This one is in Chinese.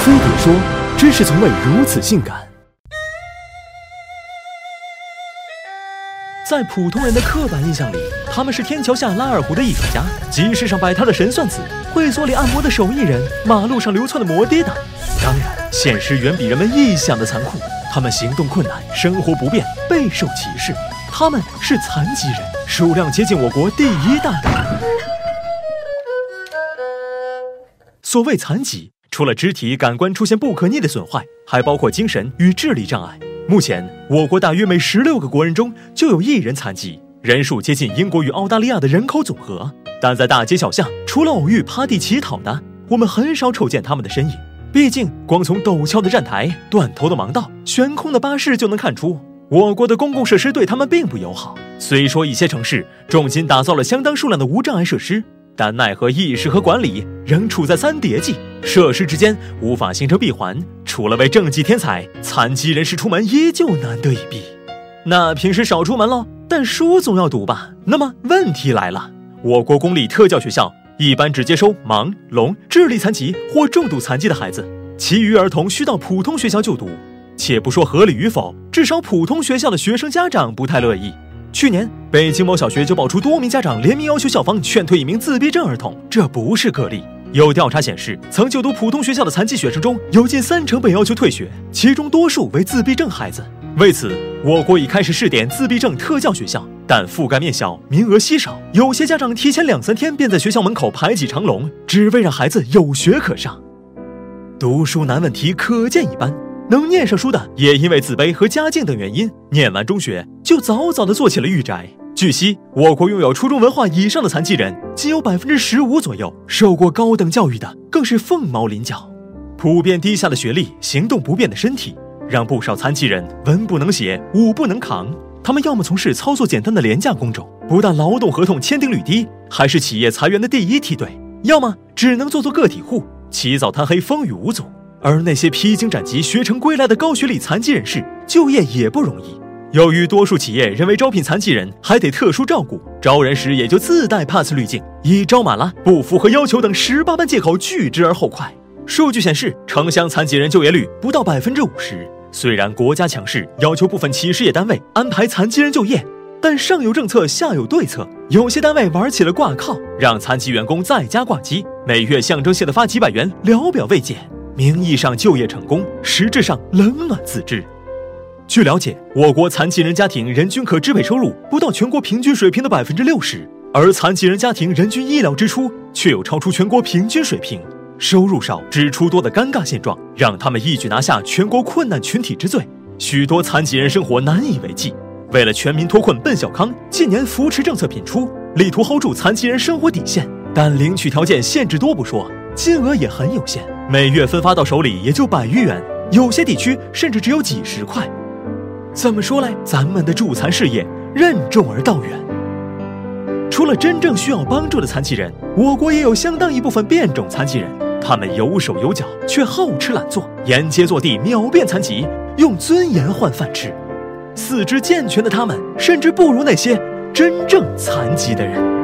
飞碟说：“知识从未如此性感。”在普通人的刻板印象里，他们是天桥下拉二胡的艺术家，集市上摆摊的神算子，会所里按摩的手艺人，马路上流窜的摩的党。当然，现实远比人们臆想的残酷。他们行动困难，生活不便，备受歧视。他们是残疾人，数量接近我国第一大党。所谓残疾，除了肢体感官出现不可逆的损坏，还包括精神与智力障碍。目前，我国大约每十六个国人中就有一人残疾，人数接近英国与澳大利亚的人口总和。但在大街小巷，除了偶遇趴地乞讨的，我们很少瞅见他们的身影。毕竟，光从陡峭的站台、断头的盲道、悬空的巴士就能看出，我国的公共设施对他们并不友好。虽说一些城市重金打造了相当数量的无障碍设施，但奈何意识和管理仍处在三叠纪，设施之间无法形成闭环。除了为政绩添彩，残疾人士出门依旧难得一避。那平时少出门喽，但书总要读吧？那么问题来了，我国公立特教学校一般只接收盲、聋、智力残疾或重度残疾的孩子，其余儿童需到普通学校就读。且不说合理与否，至少普通学校的学生家长不太乐意。去年，北京某小学就爆出多名家长联名要求校方劝退一名自闭症儿童，这不是个例。有调查显示，曾就读普通学校的残疾学生中有近三成被要求退学，其中多数为自闭症孩子。为此，我国已开始试点自闭症特教学校，但覆盖面小，名额稀少。有些家长提前两三天便在学校门口排起长龙，只为让孩子有学可上。读书难问题可见一斑，能念上书的也因为自卑和家境等原因，念完中学就早早的做起了御宅。据悉，我国拥有初中文化以上的残疾人仅有百分之十五左右，受过高等教育的更是凤毛麟角。普遍低下的学历、行动不便的身体，让不少残疾人文不能写、武不能扛。他们要么从事操作简单的廉价工种，不但劳动合同签订率低，还是企业裁员的第一梯队；要么只能做做个体户，起早贪黑，风雨无阻。而那些披荆斩棘、学成归来的高学历残疾人士，就业也不容易。由于多数企业认为招聘残疾人还得特殊照顾，招人时也就自带 pass 滤镜，以招满了、不符合要求等十八般借口拒之而后快。数据显示，城乡残疾人就业率不到百分之五十。虽然国家强势要求部分企事业单位安排残疾人就业，但上有政策，下有对策。有些单位玩起了挂靠，让残疾员工在家挂机，每月象征性的发几百元，聊表未减。名义上就业成功，实质上冷暖自知。据了解，我国残疾人家庭人均可支配收入不到全国平均水平的百分之六十，而残疾人家庭人均医疗支出却有超出全国平均水平。收入少、支出多的尴尬现状，让他们一举拿下全国困难群体之最，许多残疾人生活难以为继。为了全民脱困奔小康，近年扶持政策频出，力图 hold 住残疾人生活底线，但领取条件限制多不说，金额也很有限，每月分发到手里也就百余元，有些地区甚至只有几十块。怎么说来，咱们的助残事业任重而道远。除了真正需要帮助的残疾人，我国也有相当一部分变种残疾人，他们有手有脚，却好吃懒做，沿街坐地，秒变残疾，用尊严换饭吃。四肢健全的他们，甚至不如那些真正残疾的人。